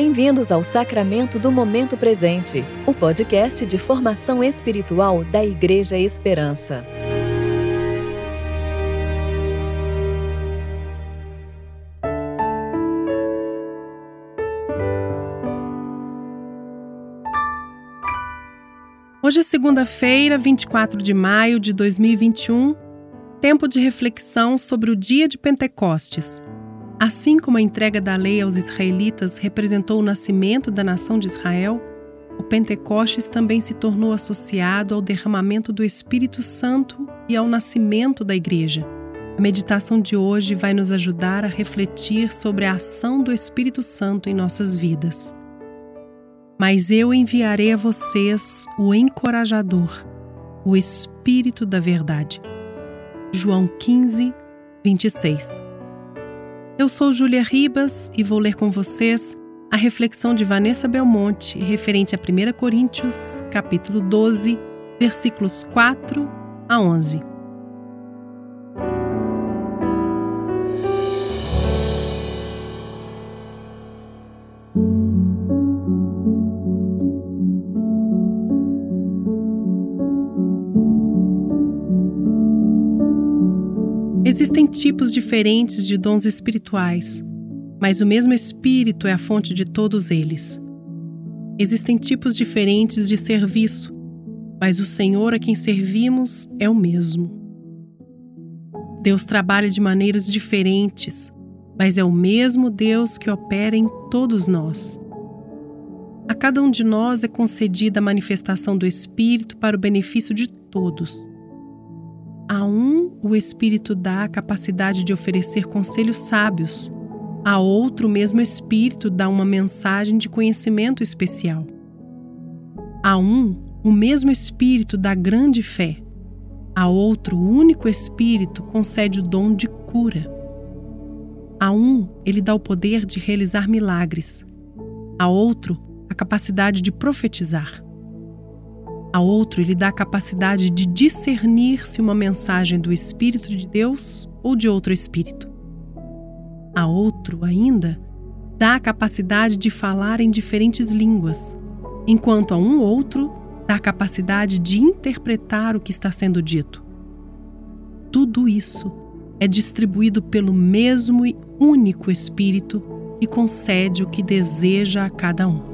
Bem-vindos ao Sacramento do Momento Presente, o podcast de formação espiritual da Igreja Esperança. Hoje é segunda-feira, 24 de maio de 2021, tempo de reflexão sobre o dia de Pentecostes. Assim como a entrega da lei aos israelitas representou o nascimento da nação de Israel, o Pentecostes também se tornou associado ao derramamento do Espírito Santo e ao nascimento da Igreja. A meditação de hoje vai nos ajudar a refletir sobre a ação do Espírito Santo em nossas vidas. Mas eu enviarei a vocês o encorajador, o Espírito da Verdade. João 15, 26. Eu sou Júlia Ribas e vou ler com vocês a reflexão de Vanessa Belmonte referente a 1 Coríntios, capítulo 12, versículos 4 a 11. Existem tipos diferentes de dons espirituais, mas o mesmo Espírito é a fonte de todos eles. Existem tipos diferentes de serviço, mas o Senhor a quem servimos é o mesmo. Deus trabalha de maneiras diferentes, mas é o mesmo Deus que opera em todos nós. A cada um de nós é concedida a manifestação do Espírito para o benefício de todos. A um, o Espírito dá a capacidade de oferecer conselhos sábios. A outro, o mesmo Espírito dá uma mensagem de conhecimento especial. A um, o mesmo Espírito dá grande fé. A outro, o único Espírito concede o dom de cura. A um, ele dá o poder de realizar milagres. A outro, a capacidade de profetizar. A outro, ele dá a capacidade de discernir se uma mensagem do Espírito de Deus ou de outro Espírito. A outro, ainda, dá a capacidade de falar em diferentes línguas, enquanto a um outro dá a capacidade de interpretar o que está sendo dito. Tudo isso é distribuído pelo mesmo e único Espírito e concede o que deseja a cada um.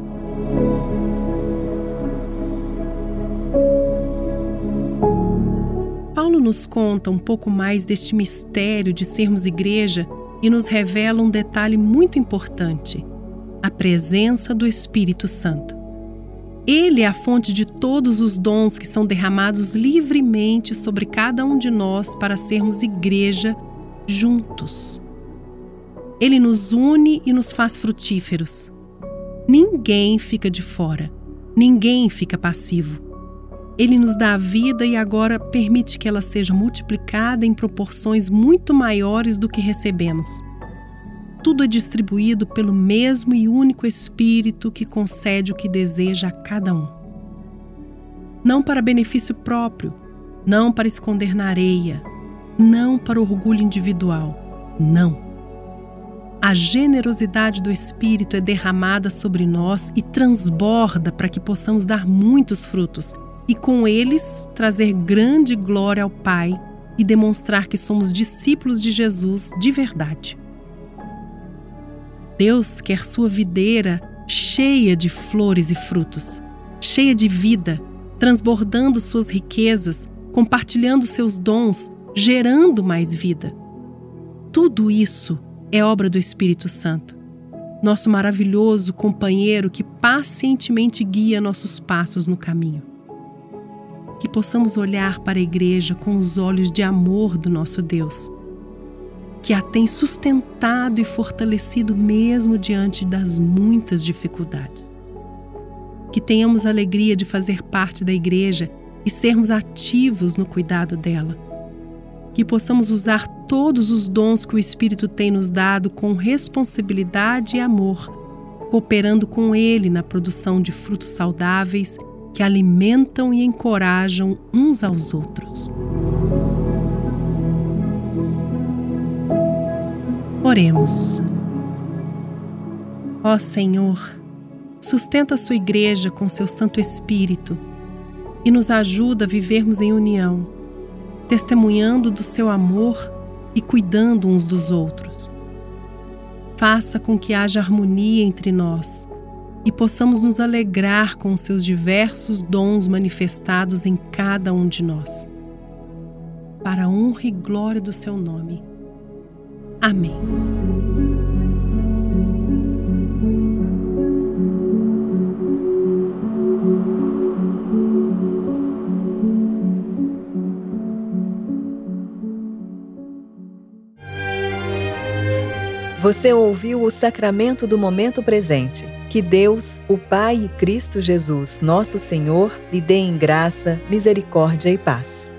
Nos conta um pouco mais deste mistério de sermos igreja e nos revela um detalhe muito importante: a presença do Espírito Santo. Ele é a fonte de todos os dons que são derramados livremente sobre cada um de nós para sermos igreja juntos. Ele nos une e nos faz frutíferos. Ninguém fica de fora, ninguém fica passivo. Ele nos dá a vida e agora permite que ela seja multiplicada em proporções muito maiores do que recebemos. Tudo é distribuído pelo mesmo e único Espírito que concede o que deseja a cada um. Não para benefício próprio, não para esconder na areia, não para orgulho individual, não. A generosidade do Espírito é derramada sobre nós e transborda para que possamos dar muitos frutos e com eles trazer grande glória ao Pai e demonstrar que somos discípulos de Jesus de verdade. Deus quer sua videira cheia de flores e frutos, cheia de vida, transbordando suas riquezas, compartilhando seus dons, gerando mais vida. Tudo isso é obra do Espírito Santo, nosso maravilhoso companheiro que pacientemente guia nossos passos no caminho que possamos olhar para a igreja com os olhos de amor do nosso Deus, que a tem sustentado e fortalecido mesmo diante das muitas dificuldades. Que tenhamos a alegria de fazer parte da igreja e sermos ativos no cuidado dela. Que possamos usar todos os dons que o Espírito tem nos dado com responsabilidade e amor, cooperando com Ele na produção de frutos saudáveis que alimentam e encorajam uns aos outros. Oremos. Ó Senhor, sustenta a sua igreja com seu Santo Espírito e nos ajuda a vivermos em união, testemunhando do seu amor e cuidando uns dos outros. Faça com que haja harmonia entre nós e possamos nos alegrar com os seus diversos dons manifestados em cada um de nós. Para a honra e glória do seu nome. Amém. Você ouviu o sacramento do momento presente. Que Deus, o Pai e Cristo Jesus, nosso Senhor, lhe dê em graça, misericórdia e paz.